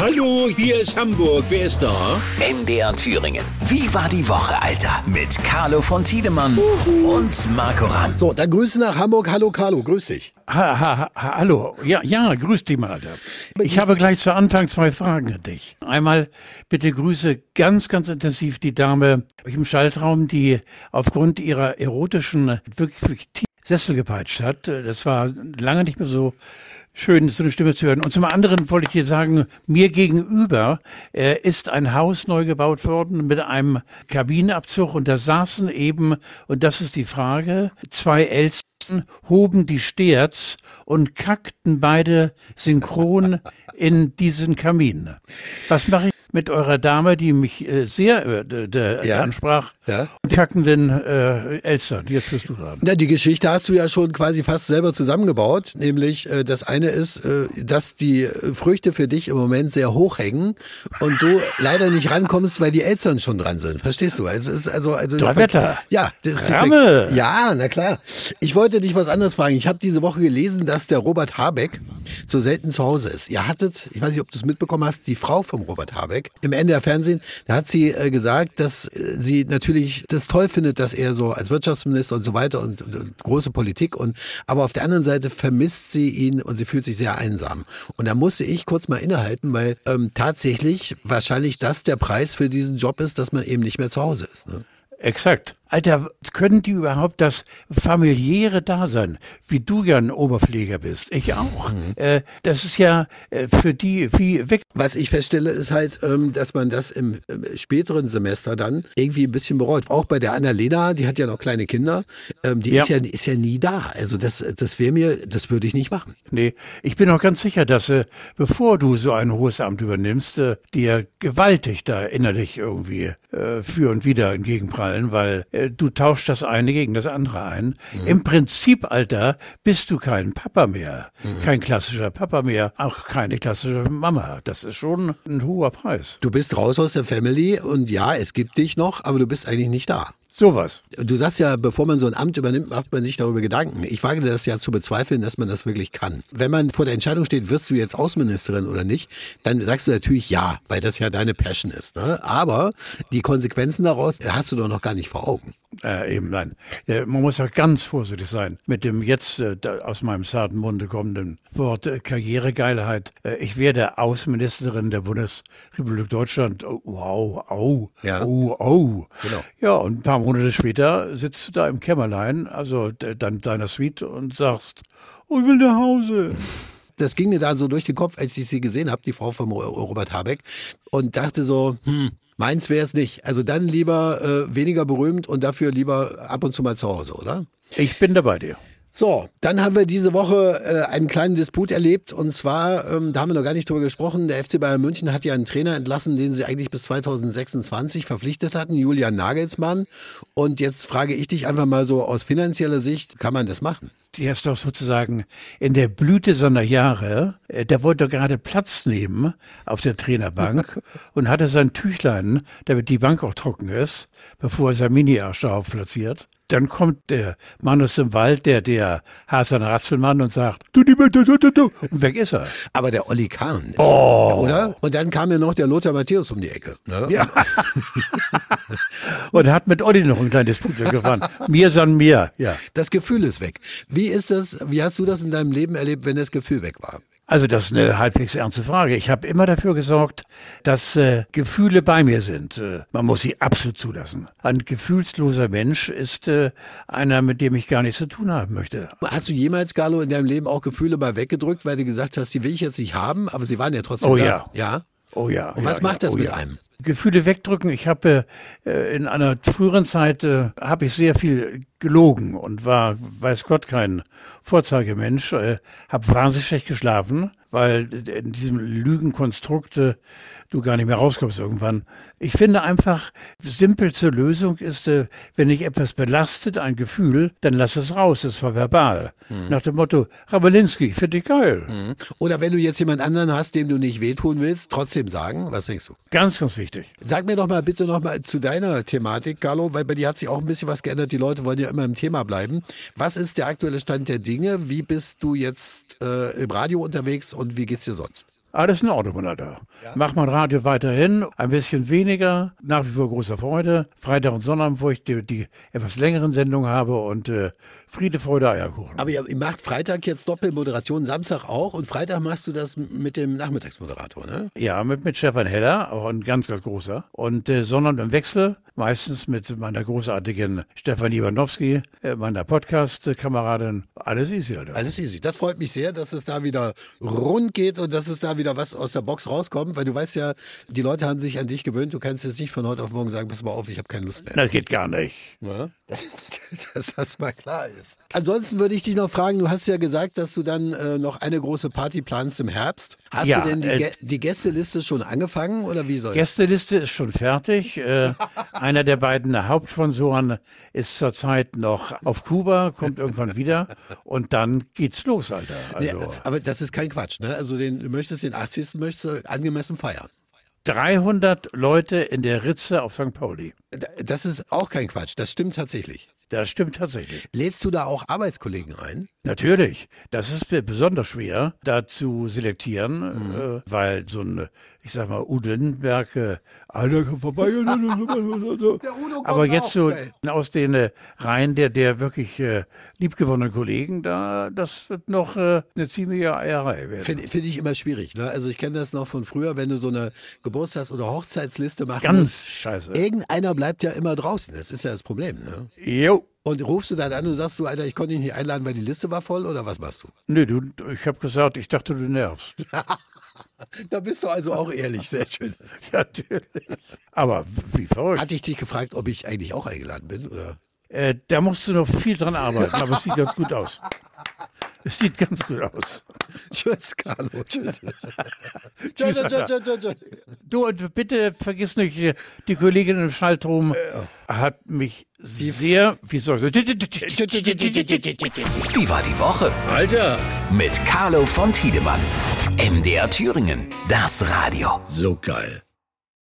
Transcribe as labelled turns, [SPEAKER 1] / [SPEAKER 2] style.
[SPEAKER 1] Hallo, hier ist Hamburg. Wer ist da?
[SPEAKER 2] MDR Thüringen. Wie war die Woche, Alter? Mit Carlo von Tiedemann und Marco Ramm.
[SPEAKER 3] So, dann Grüße nach Hamburg. Hallo Carlo, grüß dich.
[SPEAKER 4] Ha, ha, ha, hallo, ja, ja, grüß dich mal. Alter. Ich habe gleich zu Anfang zwei Fragen an dich. Einmal bitte grüße ganz, ganz intensiv die Dame im Schaltraum, die aufgrund ihrer erotischen, wirklich fiktiven Sessel gepeitscht hat. Das war lange nicht mehr so schön, so eine Stimme zu hören. Und zum anderen wollte ich dir sagen, mir gegenüber äh, ist ein Haus neu gebaut worden mit einem Kabinenabzug und da saßen eben, und das ist die Frage, zwei Elstern hoben die Sterz und kackten beide synchron in diesen Kamin. Was mache ich mit eurer Dame, die mich äh, sehr äh,
[SPEAKER 3] Ja.
[SPEAKER 4] ansprach,
[SPEAKER 3] Ja.
[SPEAKER 4] und kackenden äh, Elstern? Jetzt wirst du dran.
[SPEAKER 3] Na, die Geschichte hast du ja schon quasi fast selber zusammengebaut. Nämlich, äh, das eine ist, äh, dass die äh, Früchte für dich im Moment sehr hoch hängen und du leider nicht rankommst, weil die Eltern schon dran sind. Verstehst du? Es ist also, also
[SPEAKER 4] Donnerwetter.
[SPEAKER 3] Ja, das
[SPEAKER 4] Ramme.
[SPEAKER 3] Ja, na klar. Ich wollte dich was anderes fragen. Ich habe diese Woche gelesen, dass der Robert Habeck so selten zu Hause ist. Ihr hattet, ich weiß nicht, ob du es mitbekommen hast, die Frau vom Robert Habeck im NDR Fernsehen, da hat sie äh, gesagt, dass äh, sie natürlich das toll findet, dass er so als Wirtschaftsminister und so weiter und, und, und große Politik und aber auf der anderen Seite vermisst sie ihn und sie fühlt sich sehr einsam. Und da musste ich kurz mal innehalten, weil ähm, tatsächlich wahrscheinlich das der Preis für diesen Job ist, dass man eben nicht mehr zu Hause ist. Ne?
[SPEAKER 4] Exakt. Alter, können die überhaupt das familiäre Dasein, wie du ja ein Oberpfleger bist, ich auch. Äh, das ist ja äh, für die wie weg.
[SPEAKER 3] Was ich feststelle, ist halt, ähm, dass man das im, im späteren Semester dann irgendwie ein bisschen bereut. Auch bei der Annalena, die hat ja noch kleine Kinder, ähm, die
[SPEAKER 4] Ja.
[SPEAKER 3] Ist, ja, ist ja nie da. Also das, das wäre mir, das würde ich nicht machen.
[SPEAKER 4] Nee, ich bin auch ganz sicher, dass äh, bevor du so ein hohes Amt übernimmst, äh, dir gewaltig da innerlich irgendwie äh, für und wieder entgegenprallen, weil äh, du tauschst das eine gegen das andere ein. Im Prinzip, Alter, bist du kein Papa mehr, kein klassischer Papa mehr, auch keine klassische Mama. Das ist schon ein hoher Preis.
[SPEAKER 3] Du bist raus aus der Family und ja, es gibt dich noch, aber du bist eigentlich nicht da.
[SPEAKER 4] Sowas.
[SPEAKER 3] Du sagst ja, bevor man so ein Amt übernimmt, macht man sich darüber Gedanken. Ich wage das ja zu bezweifeln, dass man das wirklich kann. Wenn man vor der Entscheidung steht, wirst du jetzt Außenministerin oder nicht, dann sagst du natürlich ja, weil das ja deine Passion ist. Ne? Aber die Konsequenzen daraus hast du doch noch gar nicht vor Augen.
[SPEAKER 4] Äh, eben nein. Äh, man muss auch ganz vorsichtig sein mit dem jetzt äh, aus meinem zarten Munde kommenden Wort äh, Karrieregeilheit. Äh, ich werde Außenministerin der Bundesrepublik Deutschland. Oh, wow, au,
[SPEAKER 3] Ja.
[SPEAKER 4] oh, oh.
[SPEAKER 3] Genau.
[SPEAKER 4] Ja, und ein paar Monate später sitzt du da im Kämmerlein, also dann deiner Suite und sagst, oh, ich will nach Hause.
[SPEAKER 3] Das ging mir da so durch den Kopf, als ich sie gesehen habe, die Frau von Ro- Robert Habeck, und dachte so, hm, meins wäre es nicht. Also dann lieber äh, weniger berühmt und dafür lieber ab und zu mal zu Hause, oder?
[SPEAKER 4] Ich bin dabei dir.
[SPEAKER 3] So, dann haben wir diese Woche äh, einen kleinen Disput erlebt und zwar, ähm, da haben wir noch gar nicht drüber gesprochen, der FC Bayern München hat ja einen Trainer entlassen, den sie eigentlich bis 2026 verpflichtet hatten, Julian Nagelsmann. Und jetzt frage ich dich einfach mal so aus finanzieller Sicht, kann man das machen?
[SPEAKER 4] Der ist doch sozusagen in der Blüte seiner Jahre, äh, der wollte doch gerade Platz nehmen auf der Trainerbank und hatte sein Tüchlein, damit die Bank auch trocken ist, bevor er sein Mini-Arsch darauf platziert. Dann kommt der Mann aus dem Wald, der, der Hasan Ratzelmann und sagt, du, du, du, du, du, du, und weg ist er.
[SPEAKER 3] Aber der Olli Kahn, oder? Und dann kam ja noch der Lothar Matthäus um die Ecke. Ne?
[SPEAKER 4] Ja. und hat mit Olli noch ein kleines Punkt gewonnen. Mir san mir, ja.
[SPEAKER 3] Das Gefühl ist weg. Wie ist das, wie hast du das in deinem Leben erlebt, wenn das Gefühl weg war?
[SPEAKER 4] Also das ist eine halbwegs ernste Frage. Ich habe immer dafür gesorgt, dass äh, Gefühle bei mir sind. Äh, man muss sie absolut zulassen. Ein gefühlsloser Mensch ist äh, einer, mit dem ich gar nichts zu tun haben möchte.
[SPEAKER 3] Hast du jemals, Carlo, in deinem Leben auch Gefühle mal weggedrückt, weil du gesagt hast, die will ich jetzt nicht haben, aber sie waren ja trotzdem
[SPEAKER 4] Oh
[SPEAKER 3] da?
[SPEAKER 4] ja.
[SPEAKER 3] Ja?
[SPEAKER 4] Oh ja.
[SPEAKER 3] Und
[SPEAKER 4] ja,
[SPEAKER 3] was macht
[SPEAKER 4] ja,
[SPEAKER 3] das
[SPEAKER 4] oh
[SPEAKER 3] mit
[SPEAKER 4] ja.
[SPEAKER 3] einem?
[SPEAKER 4] Gefühle wegdrücken. Ich habe äh, in einer früheren Zeit äh, habe ich sehr viel gelogen und war, weiß Gott, kein Vorzeigemensch. Äh, habe wahnsinnig schlecht geschlafen, weil in diesem Lügenkonstrukt äh, du gar nicht mehr rauskommst irgendwann. Ich finde einfach, simpelste Lösung ist, äh, wenn dich etwas belastet, ein Gefühl, dann lass es raus, das war verbal. Nach dem Motto, Rabelinski, ich finde dich geil.
[SPEAKER 3] Oder wenn du jetzt jemand anderen hast, dem du nicht wehtun willst, trotzdem sagen, was denkst du?
[SPEAKER 4] Ganz, ganz wichtig.
[SPEAKER 3] Sag mir doch mal bitte noch mal zu deiner Thematik, Carlo, weil bei dir hat sich auch ein bisschen was geändert. Die Leute wollen ja immer im Thema bleiben. Was ist der aktuelle Stand der Dinge? Wie bist du jetzt äh, im Radio unterwegs und wie geht's dir sonst?
[SPEAKER 4] Alles in Ordnung, Alter. Mach mein Radio weiterhin, ein bisschen weniger, nach wie vor großer Freude. Freitag und Sonntag, wo ich die, die etwas längeren Sendungen habe und äh, Friede, Freude, Eierkuchen.
[SPEAKER 3] Aber ihr, macht Freitag jetzt Doppelmoderation, Samstag auch und Freitag machst du das mit dem Nachmittagsmoderator, ne?
[SPEAKER 4] Ja, mit, mit Stefan Heller, auch ein ganz, ganz großer. Und äh, Sonntag im Wechsel, meistens mit meiner großartigen Stefanie Iwanowski, äh, meiner Podcast-Kameradin. Alles easy, Alter.
[SPEAKER 3] Alles easy. Das freut mich sehr, dass es da wieder rund geht und dass es da wieder was aus der Box rauskommt, weil du weißt ja, die Leute haben sich an dich gewöhnt. Du kannst jetzt nicht von heute auf morgen sagen, pass mal auf, ich habe keine Lust mehr.
[SPEAKER 4] Das geht gar nicht.
[SPEAKER 3] Ja? Dass, dass das mal klar ist. Ansonsten würde ich dich noch fragen, du hast ja gesagt, dass du dann äh, noch eine große Party planst im Herbst. Hast
[SPEAKER 4] Ja,
[SPEAKER 3] du denn die,
[SPEAKER 4] äh,
[SPEAKER 3] die Gästeliste schon angefangen oder wie soll
[SPEAKER 4] Gästeliste ist schon fertig. Äh, einer der beiden Hauptsponsoren ist zurzeit noch auf Kuba, kommt irgendwann wieder und dann geht's los, Alter. Also
[SPEAKER 3] aber das ist kein Quatsch, ne? Also den, du möchtest den 80. möchtest du angemessen feiern.
[SPEAKER 4] 300 Leute in der Ritze auf St. Pauli.
[SPEAKER 3] Das ist auch kein Quatsch, das stimmt tatsächlich.
[SPEAKER 4] Das stimmt tatsächlich.
[SPEAKER 3] Lädst du da auch Arbeitskollegen ein?
[SPEAKER 4] Natürlich. Das ist be- besonders schwer, da zu selektieren, äh, weil so ein, ich sag mal, Udo Lindenberg, äh, Alter, komm vorbei. Aber jetzt so aus den äh, Reihen der, der wirklich äh, liebgewonnenen Kollegen, da, das wird noch äh, eine ziemliche Eierei werden.
[SPEAKER 3] Finde find ich immer schwierig. Ne? Also ich kenne das noch von früher, wenn du so eine Geburtstags- oder Hochzeitsliste machst.
[SPEAKER 4] Ganz scheiße.
[SPEAKER 3] Irgendeiner bleibt ja immer draußen. Das ist ja das Problem. Ne?
[SPEAKER 4] Jo.
[SPEAKER 3] Und rufst du dann an und sagst du, Alter, ich konnte dich nicht einladen, weil die Liste war voll oder was machst du?
[SPEAKER 4] Nee, du, ich habe gesagt, ich dachte, du nervst.
[SPEAKER 3] Da bist du also auch ehrlich, sehr schön.
[SPEAKER 4] Natürlich. Aber wie verrückt.
[SPEAKER 3] Hatte ich dich gefragt, ob ich eigentlich auch eingeladen bin? Oder?
[SPEAKER 4] Äh, da musst du noch viel dran arbeiten, aber es sieht ganz gut aus. Es sieht ganz gut aus.
[SPEAKER 3] Tschüss, Carlo. Tschüss.
[SPEAKER 4] Tschüss, Alter. Du, und bitte vergiss nicht, äh, die Kollegin im Schaltrum hat mich sehr, wie soll ich
[SPEAKER 2] Wie war die Woche?
[SPEAKER 1] Alter,
[SPEAKER 2] Mit Carlo von Tiedemann. MDR Thüringen. Das Radio.
[SPEAKER 1] so geil.